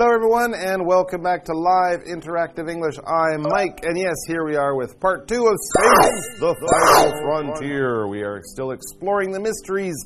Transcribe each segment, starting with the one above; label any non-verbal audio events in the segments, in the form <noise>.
Hello, everyone, and welcome back to Live Interactive English. I'm Mike, and yes, here we are with part two of Space, the Final Frontier. We are still exploring the mysteries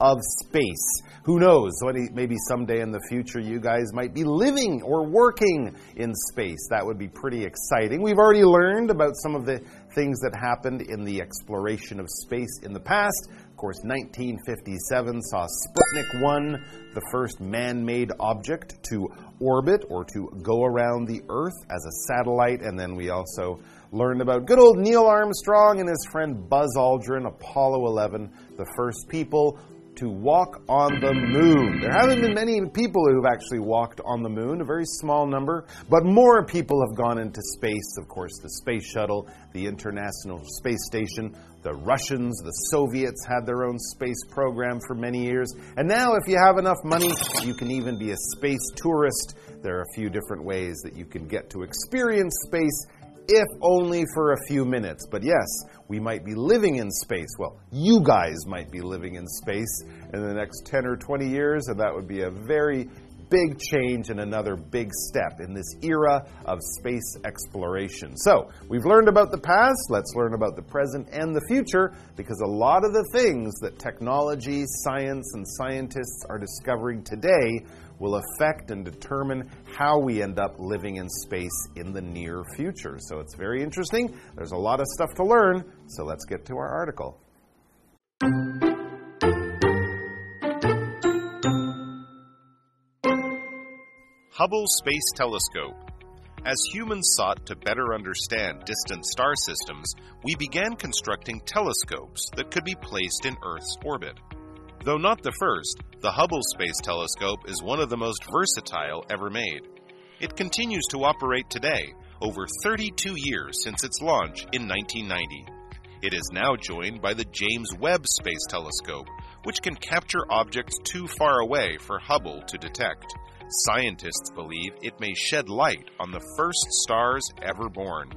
of space. Who knows? Maybe someday in the future you guys might be living or working in space. That would be pretty exciting. We've already learned about some of the things that happened in the exploration of space in the past course, 1957 saw Sputnik 1, the first man made object to orbit or to go around the Earth as a satellite. And then we also learned about good old Neil Armstrong and his friend Buzz Aldrin, Apollo 11, the first people to walk on the moon. There haven't been many people who've actually walked on the moon, a very small number, but more people have gone into space. Of course, the space shuttle, the International Space Station, the Russians, the Soviets had their own space program for many years. And now, if you have enough money, you can even be a space tourist. There are a few different ways that you can get to experience space if only for a few minutes. But yes, we might be living in space. Well, you guys might be living in space in the next 10 or 20 years, and that would be a very big change and another big step in this era of space exploration. So, we've learned about the past, let's learn about the present and the future because a lot of the things that technology, science, and scientists are discovering today will affect and determine how we end up living in space in the near future. So it's very interesting. There's a lot of stuff to learn. So let's get to our article. Hubble Space Telescope. As humans sought to better understand distant star systems, we began constructing telescopes that could be placed in Earth's orbit. Though not the first, the Hubble Space Telescope is one of the most versatile ever made. It continues to operate today, over 32 years since its launch in 1990. It is now joined by the James Webb Space Telescope, which can capture objects too far away for Hubble to detect. Scientists believe it may shed light on the first stars ever born.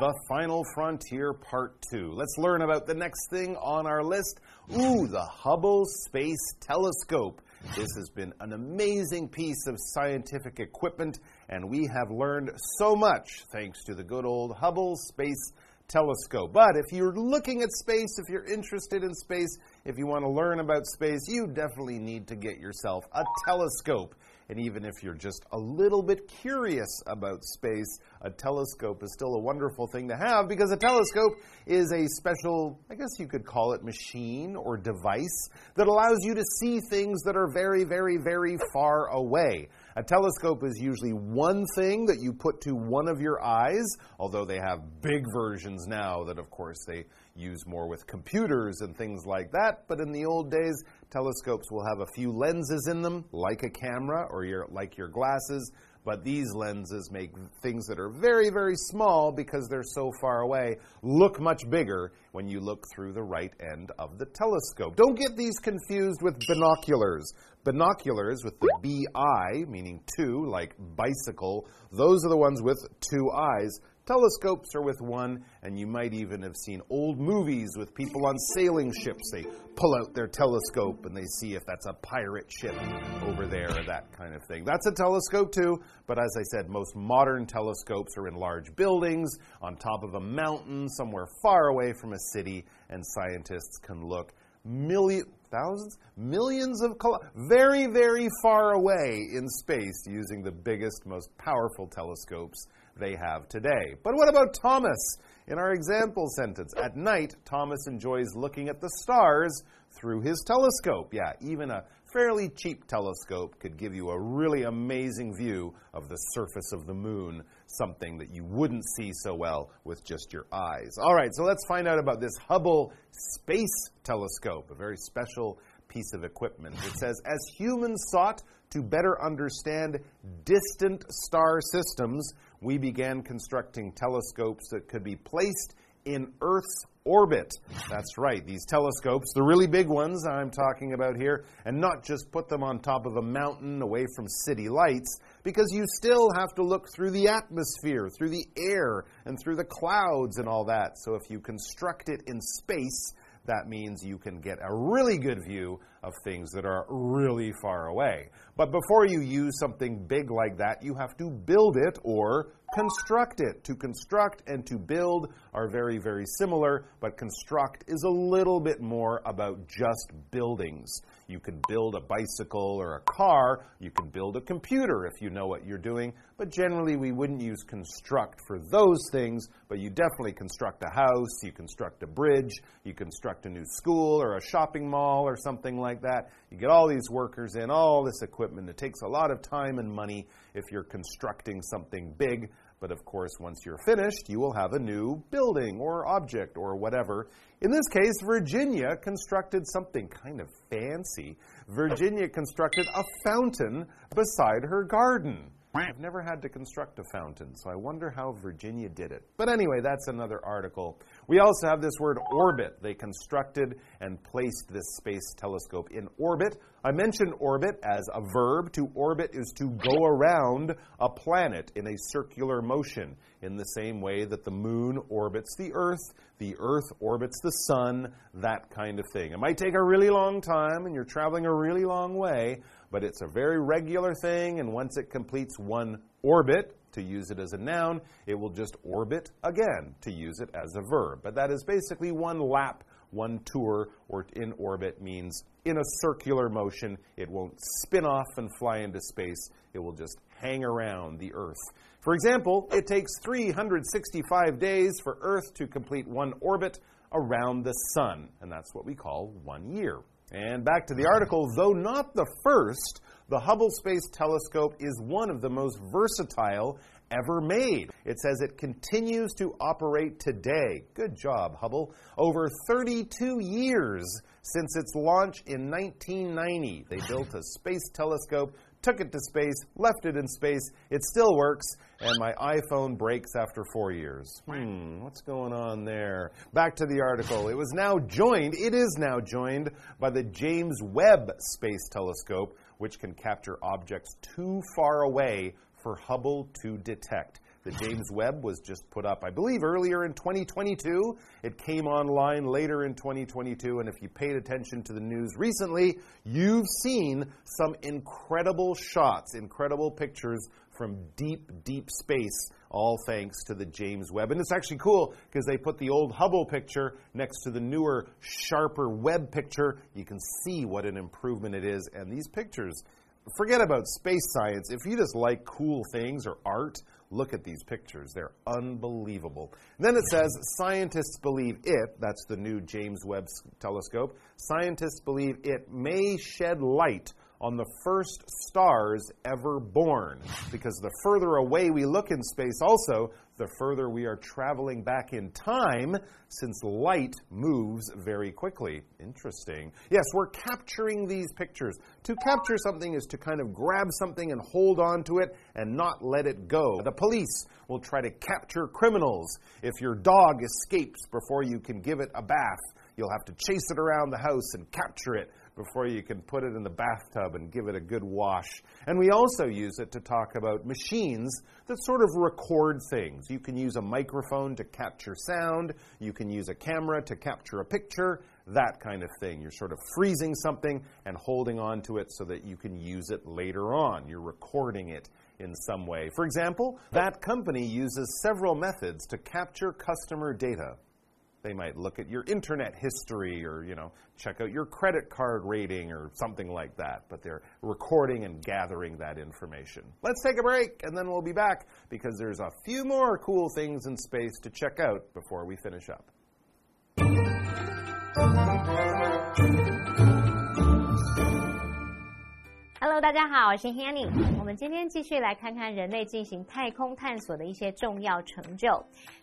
The Final Frontier Part 2. Let's learn about the next thing on our list. Ooh, the Hubble Space Telescope. This has been an amazing piece of scientific equipment, and we have learned so much thanks to the good old Hubble Space Telescope. But if you're looking at space, if you're interested in space, if you want to learn about space, you definitely need to get yourself a telescope. And even if you're just a little bit curious about space, a telescope is still a wonderful thing to have because a telescope is a special, I guess you could call it machine or device that allows you to see things that are very, very, very far away. A telescope is usually one thing that you put to one of your eyes, although they have big versions now that, of course, they use more with computers and things like that. But in the old days, telescopes will have a few lenses in them, like a camera or your, like your glasses. But these lenses make things that are very, very small because they're so far away look much bigger when you look through the right end of the telescope. Don't get these confused with binoculars. Binoculars with the BI, meaning two, like bicycle, those are the ones with two eyes. Telescopes are with one, and you might even have seen old movies with people on sailing ships. They pull out their telescope and they see if that's a pirate ship over there or that kind of thing. That's a telescope too, but as I said, most modern telescopes are in large buildings, on top of a mountain, somewhere far away from a city, and scientists can look million thousands millions of very very far away in space using the biggest most powerful telescopes they have today. But what about Thomas? In our example sentence, at night, Thomas enjoys looking at the stars through his telescope. Yeah, even a fairly cheap telescope could give you a really amazing view of the surface of the moon, something that you wouldn't see so well with just your eyes. All right, so let's find out about this Hubble Space Telescope, a very special piece of equipment. It says, as humans sought to better understand distant star systems, we began constructing telescopes that could be placed in Earth's orbit. That's right, these telescopes, the really big ones I'm talking about here, and not just put them on top of a mountain away from city lights. because you still have to look through the atmosphere, through the air, and through the clouds and all that. So if you construct it in space, that means you can get a really good view of things that are really far away. But before you use something big like that, you have to build it or construct it. To construct and to build are very, very similar, but construct is a little bit more about just buildings. You can build a bicycle or a car. You can build a computer if you know what you're doing. But generally, we wouldn't use construct for those things, but you definitely construct a house, you construct a bridge, you construct a new school or a shopping mall or something like that. You get all these workers in, all this equipment. It takes a lot of time and money if you're constructing something big. But of course, once you're finished, you will have a new building or object or whatever. In this case, Virginia constructed something kind of fancy. Virginia constructed a fountain beside her garden. I've never had to construct a fountain, so I wonder how Virginia did it. But anyway, that's another article. We also have this word orbit. They constructed and placed this space telescope in orbit. I mentioned orbit as a verb. To orbit is to go around a planet in a circular motion, in the same way that the moon orbits the earth, the earth orbits the sun, that kind of thing. It might take a really long time, and you're traveling a really long way but it's a very regular thing, and once it completes one orbit, to use it as a noun, it will just orbit again to use it as a verb. But that is basically one lap, one tour, or in orbit means in a circular motion. It won't spin off and fly into space, it will just hang around the Earth. For example, it takes 365 days for Earth to complete one orbit around the Sun, and that's what we call one year. And back to the article, though not the first, the Hubble Space Telescope is one of the most versatile ever made. It says it continues to operate today. Good job, Hubble. Over 32 years since its launch in 1990, they built a space telescope took it to space, left it in space, it still works, and my iPhone breaks after four years. Hmm, what's going on there? Back to the article. It was now joined, it is now joined by the James Webb Space Telescope, which can capture objects too far away for Hubble to detect. The James Webb was just put up, I believe, earlier in 2022. It came online later in 2022. And if you paid attention to the news recently, you've seen some incredible shots, incredible pictures from deep, deep space, all thanks to the James Webb. And it's actually cool because they put the old Hubble picture next to the newer, sharper Webb picture. You can see what an improvement it is. And these pictures, forget about space science. If you just like cool things or art, look at these pictures. They're unbelievable. And then it says scientists believe it, that's the new James Webb telescope, scientists believe it may shed light on the first stars ever born. Because the further away we look in space, also, the further we are traveling back in time, since light moves very quickly. Interesting. Yes, we're capturing these pictures. To capture something is to kind of grab something and hold on to it and not let it go. The police will try to capture criminals. If your dog escapes before you can give it a bath, you'll have to chase it around the house and capture it before you can put it in the bathtub and give it a good wash. And we also use it to talk about machines that sort of record things. You can use a microphone to capture sound, you can use a camera to capture a picture, that kind of thing. You're sort of freezing something and holding on to it so that you can use it later on. You're recording it in some way. For example, that company uses several methods to capture customer data. They might look at your internet history or, you know, check out your credit card rating or something like that. But they're recording and gathering that information. Let's take a break and then we'll be back because there's a few more cool things in space to check out before we finish up. Hello，大家好，我是 Hanny。我们今天继续来看看人类进行太空探索的一些重要成就。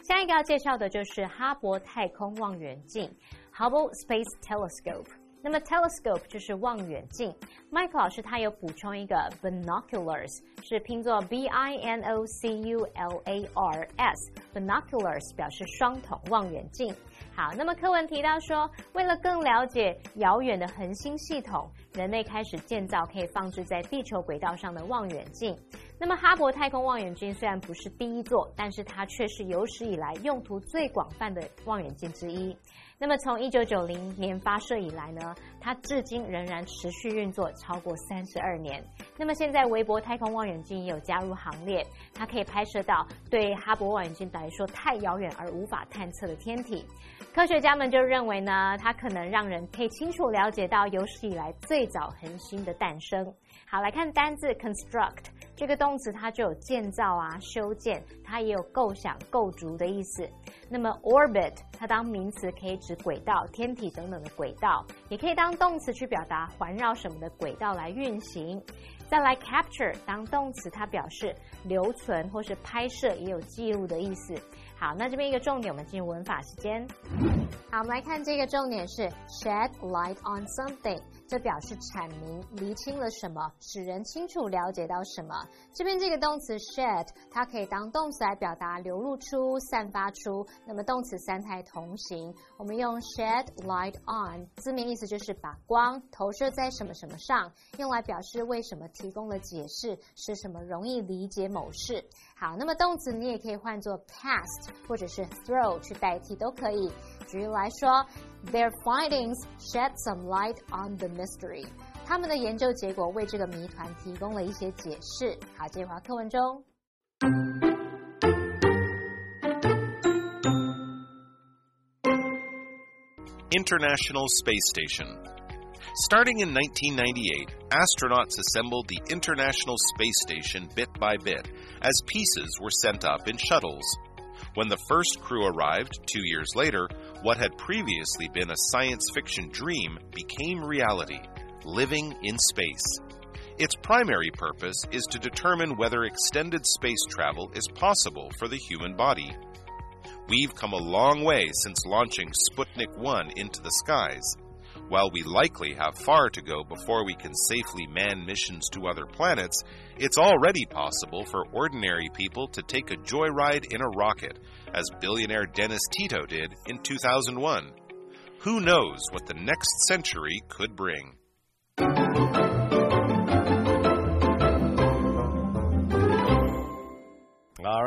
下一个要介绍的就是哈勃太空望远镜 （Hubble Space Telescope）。那么 telescope 就是望远镜。Mike 老师他有补充一个 binoculars，是拼作 b i n o c u l a r s，binoculars 表示双筒望远镜。好，那么课文提到说，为了更了解遥远的恒星系统，人类开始建造可以放置在地球轨道上的望远镜。那么哈勃太空望远镜虽然不是第一座，但是它却是有史以来用途最广泛的望远镜之一。那么从一九九零年发射以来呢，它至今仍然持续运作超过三十二年。那么现在韦伯太空望远镜也有加入行列，它可以拍摄到对哈勃望远镜来说太遥远而无法探测的天体。科学家们就认为呢，它可能让人可以清楚了解到有史以来最早恒星的诞生。好，来看单字 construct 这个动词，它就有建造啊、修建，它也有构想、构筑的意思。那么 orbit 它当名词可以指轨道、天体等等的轨道，也可以当动词去表达环绕什么的轨道来运行。再来 capture 当动词，它表示留存或是拍摄，也有记录的意思。好，那这边一个重点，我们进入文法时间。好，我们来看这个重点是 shed light on something。这表示阐明、厘清了什么，使人清楚了解到什么。这边这个动词 shed，它可以当动词来表达流露出、散发出。那么动词三态同形，我们用 shed light on，字面意思就是把光投射在什么什么上，用来表示为什么提供了解释，使什么容易理解某事。好，那么动词你也可以换作 cast 或者是 throw 去代替都可以。举例来说。Their findings shed some light on the mystery。他们的研究结果为这个谜团提供了一些解释。好，这话课文中。International Space Station. Starting in 1998, astronauts assembled the International Space Station bit by bit as pieces were sent up in shuttles. When the first crew arrived two years later, what had previously been a science fiction dream became reality living in space. Its primary purpose is to determine whether extended space travel is possible for the human body. We've come a long way since launching Sputnik 1 into the skies. While we likely have far to go before we can safely man missions to other planets, it's already possible for ordinary people to take a joyride in a rocket, as billionaire Dennis Tito did in 2001. Who knows what the next century could bring?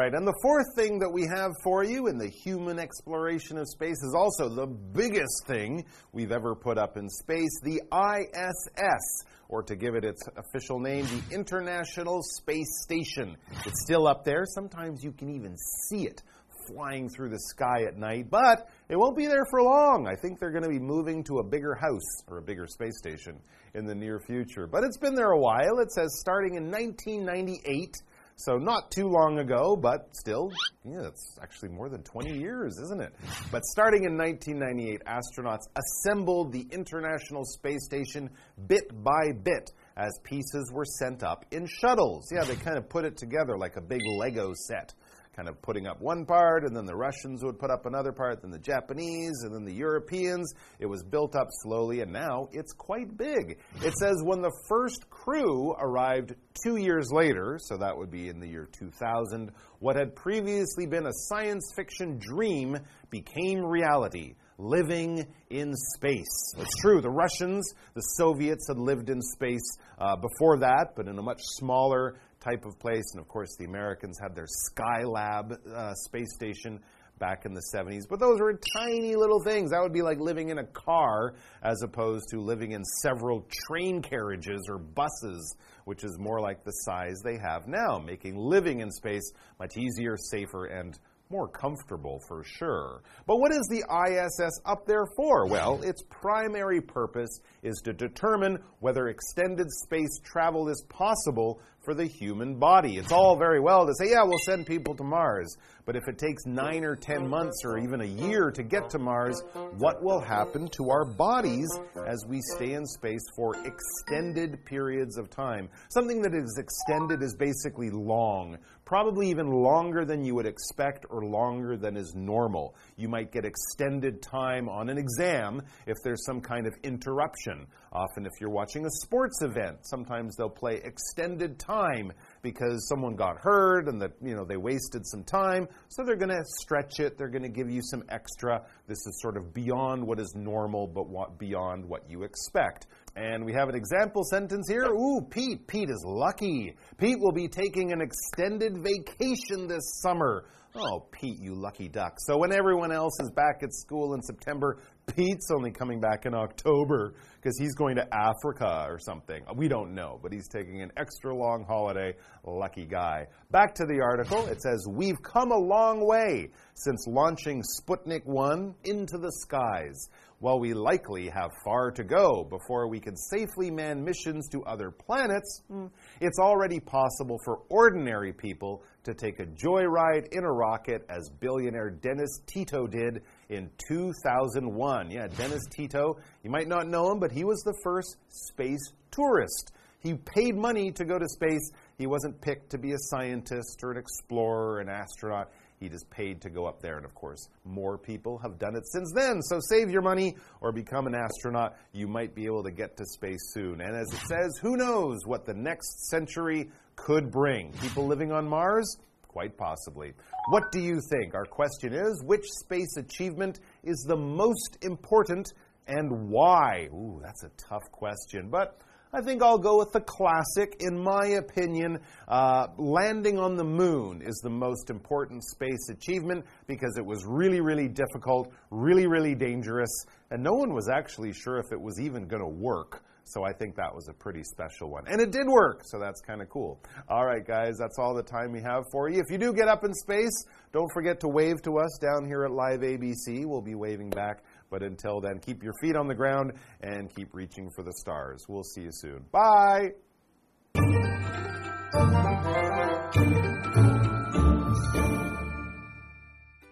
Right, and the fourth thing that we have for you in the human exploration of space is also the biggest thing we've ever put up in space the ISS, or to give it its official name, the International Space Station. It's still up there. Sometimes you can even see it flying through the sky at night, but it won't be there for long. I think they're going to be moving to a bigger house or a bigger space station in the near future. But it's been there a while. It says starting in 1998. So not too long ago, but still, yeah, it's actually more than 20 years, isn't it? But starting in 1998, astronauts assembled the International Space Station bit by bit as pieces were sent up in shuttles. Yeah, they kind of put it together like a big Lego set kind of putting up one part, and then the Russians would put up another part, then the Japanese, and then the Europeans. It was built up slowly, and now it's quite big. It says when the first crew arrived two years later, so that would be in the year 2000, what had previously been a science fiction dream became reality living in space. It's true, the Russians, the Soviets had lived in space uh, before that, but in a much smaller type of place. And of course, the Americans had their Skylab uh, space station back in the 70s. But those were tiny little things. That would be like living in a car as opposed to living in several train carriages or buses, which is more like the size they have now, making living in space much easier, safer, and more comfortable for sure. But what is the ISS up there for? Well, its primary purpose is to determine whether extended space travel is possible for the human body. It's all very well to say, yeah, we'll send people to Mars. But if it takes nine or ten months or even a year to get to Mars, what will happen to our bodies as we stay in space for extended periods of time? Something that is extended is basically long, probably even longer than you would expect or longer than is normal. You might get extended time on an exam if there's some kind of interruption. Often, if you're watching a sports event, sometimes they'll play extended time because someone got hurt and that you know they wasted some time so they're going to stretch it they're going to give you some extra this is sort of beyond what is normal but what, beyond what you expect And we have an example sentence here. Ooh, Pete. Pete is lucky. Pete will be taking an extended vacation this summer. Oh, Pete, you lucky duck. So when everyone else is back at school in September, Pete's only coming back in October because he's going to Africa or something. We don't know, but he's taking an extra long holiday. Lucky guy. Back to the article. It says, We've come a long way since launching Sputnik 1 into the skies. While we likely have far to go before we can safely man missions to other planets, hmm, it's already possible for ordinary people to take a joyride in a rocket as billionaire Dennis Tito did in 2001. Yeah, Dennis Tito, you might not know him, but he was the first space tourist. He paid money to go to space. He wasn't picked to be a scientist or an explorer, or an astronaut. He just paid to go up there. And of course, more people have done it since then. So save your money or become an astronaut. You might be able to get to space soon. And as it says, who knows what the next century could bring? People living on Mars? Quite possibly. What do you think? Our question is which space achievement is the most important and why? Ooh, that's a tough question. But I think I'll go with the classic. In my opinion, uh, landing on the moon is the most important space achievement because it was really, really difficult, really, really dangerous, and no one was actually sure if it was even going to work. So I think that was a pretty special one. And it did work, so that's kind of cool. All right, guys, that's all the time we have for you. If you do get up in space, don't forget to wave to us down here at Live ABC. We'll be waving back. But until then, keep your feet on the ground and keep reaching for the stars. We'll see you soon. Bye.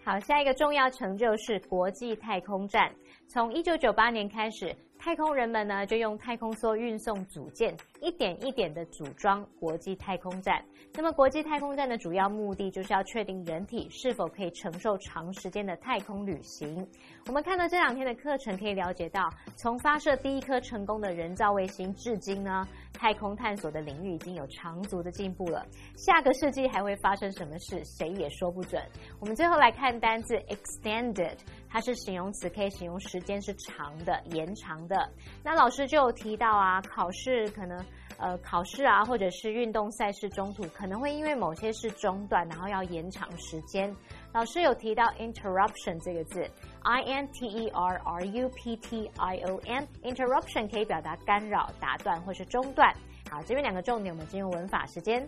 好，下一个重要成就是国际太空站。从一九九八年开始， 太空人们呢就用太空梭运送组件，一点一点的组装国际太空站。那么，国际太空站的主要目的就是要确定人体是否可以承受长时间的太空旅行。我们看到这两天的课程，可以了解到，从发射第一颗成功的人造卫星至今呢，太空探索的领域已经有长足的进步了。下个世纪还会发生什么事，谁也说不准。我们最后来看单字 extended，它是形容词，可以形容时间是长的、延长的。那老师就有提到啊，考试可能。呃，考试啊，或者是运动赛事中途可能会因为某些事中断，然后要延长时间。老师有提到 interruption 这个字，I N T E R R U P T I O N，interruption 可以表达干扰、打断或是中断。好，这边两个重点，我们进入文法时间。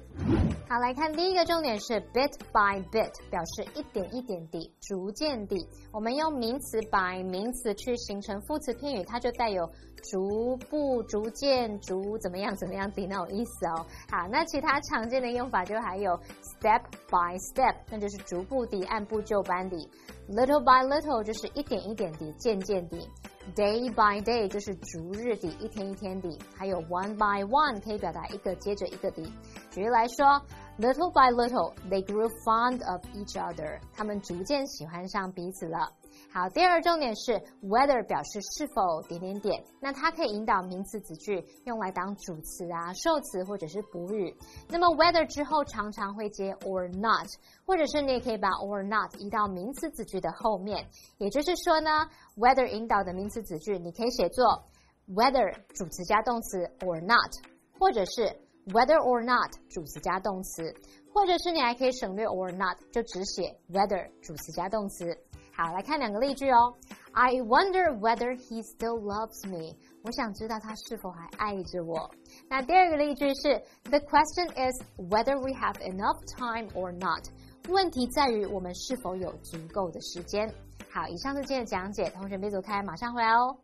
好，来看第一个重点是 bit by bit，表示一点一点地、逐渐地。我们用名词 by 名词去形成副词片语，它就带有逐步、逐渐、逐怎么样、怎么样的那种意思哦。好，那其他常见的用法就还有 step by step，那就是逐步地、按部就班地；little by little 就是一点一点地、渐渐地。Day by day 就是逐日的，一天一天的，还有 one by one 可以表达一个接着一个的。举例来说，little by little they grew fond of each other，他们逐渐喜欢上彼此了。好，第二个重点是 whether 表示是否点点点，那它可以引导名词子句用来当主词啊、受词或者是补语。那么 whether 之后常常会接 or not，或者是你也可以把 or not 移到名词子句的后面。也就是说呢，whether 引导的名词子句你可以写作 whether 主词加动词 or not，或者是 whether or not 主词加动词，或者是你还可以省略 or not，就只写 whether 主词加动词。好，来看两个例句哦。I wonder whether he still loves me。我想知道他是否还爱着我。那第二个例句是：The question is whether we have enough time or not。问题在于我们是否有足够的时间。好，以上是今天的讲解，同学别走开，马上回来哦。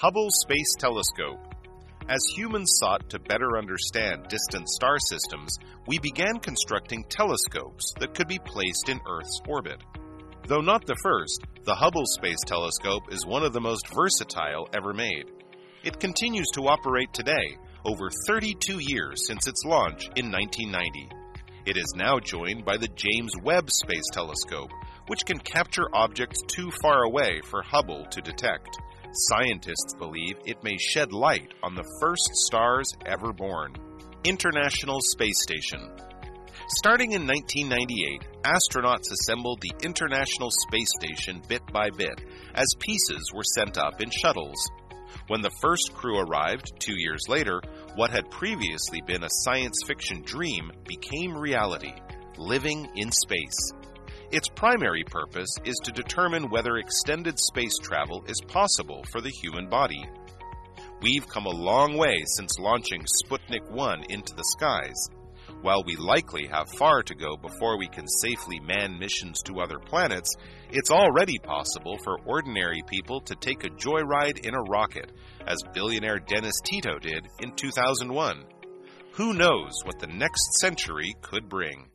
Hubble Space Telescope as humans sought to better understand distant star systems, we began constructing telescopes that could be placed in Earth's orbit. Though not the first, the Hubble Space Telescope is one of the most versatile ever made. It continues to operate today, over 32 years since its launch in 1990. It is now joined by the James Webb Space Telescope, which can capture objects too far away for Hubble to detect. Scientists believe it may shed light on the first stars ever born. International Space Station. Starting in 1998, astronauts assembled the International Space Station bit by bit as pieces were sent up in shuttles. When the first crew arrived two years later, what had previously been a science fiction dream became reality living in space. Its primary purpose is to determine whether extended space travel is possible for the human body. We've come a long way since launching Sputnik 1 into the skies. While we likely have far to go before we can safely man missions to other planets, it's already possible for ordinary people to take a joyride in a rocket, as billionaire Dennis Tito did in 2001. Who knows what the next century could bring?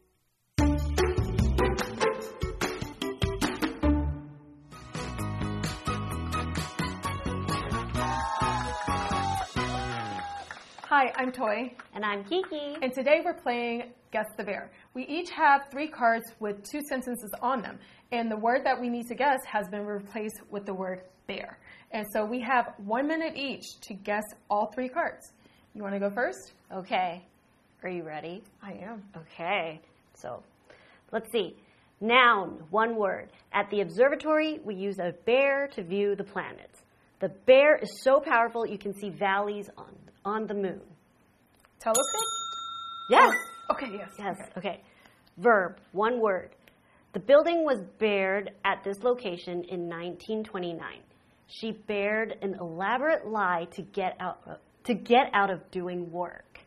Hi, I'm Toy, And I'm Kiki. and today we're playing Guess the Bear. We each have three cards with two sentences on them, and the word that we need to guess has been replaced with the word bear. And so we have one minute each to guess all three cards. You want to go first? Okay. Are you ready? I am. Okay. So let's see. Noun, one word. At the observatory, we use a bear to view the planets. The bear is so powerful you can see valleys on, on the moon. Telescope? Yes. Okay, yes. Yes. Okay. Okay. Verb, one word. The building was bared at this location in 1929. She bared an elaborate lie to get out of, to get out of doing work.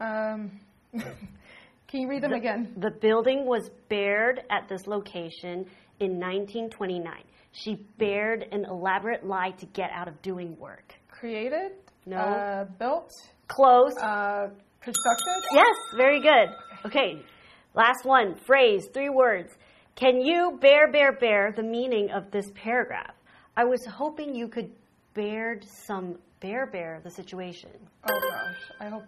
Um, <laughs> can you read them again? The building was bared at this location in 1929. She bared an elaborate lie to get out of doing work. Created? No. Uh, built? Close. Uh, constructed? Yes, very good. Okay, last one. Phrase, three words. Can you bear, bear, bear the meaning of this paragraph? I was hoping you could bear some bear, bear the situation. Oh gosh, I hope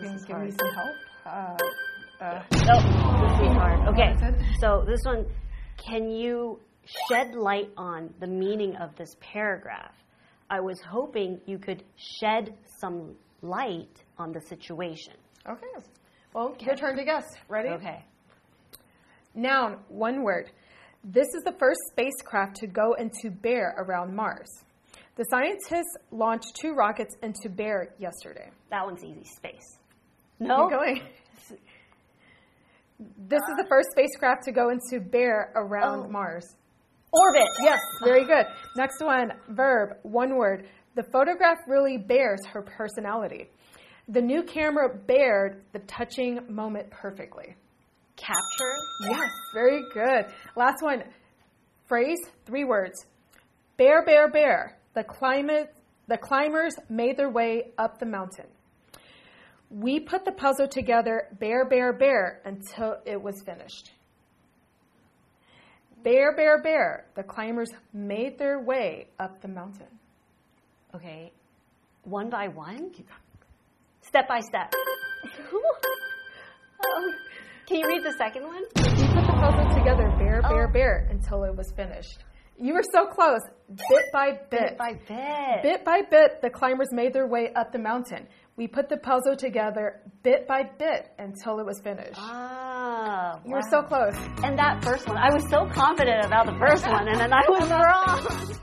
you can give me some help. Uh, uh, Oh, this is hard. Okay, What is it? so this one, can you shed light on the meaning of this paragraph? I was hoping you could shed some light on the situation. okay. Well, your turn to guess. Ready? Okay. Noun, one word. This is the first spacecraft to go into Bear around Mars. The scientists launched two rockets into Bear yesterday. That one's easy. Space. No. No? going. This is the first spacecraft to go into Bear around Oh. Mars. Orbit. Yes, very good. Next one, verb, one word. The photograph really bears her personality. The new camera bared the touching moment perfectly. Capture. Yes, very good. Last one, phrase, three words. Bear, bear, bear. The climate, the climbers made their way up the mountain. We put the puzzle together, bear, bear, bear, until it was finished. Bear, bear, bear. The climbers made their way up the mountain. Okay. One by one? Step by step. Um, <laughs> Can you read the second one? We put the puzzle together, bear, bear, Oh. bear, until it was finished. You were so close, bit by bit. bit. by bit. Bit by bit, the climbers made their way up the mountain. We put the puzzle together bit by bit until it was finished. Ah, You were so close. And that first one, I was so confident about the first one, and then I was <laughs> wrong.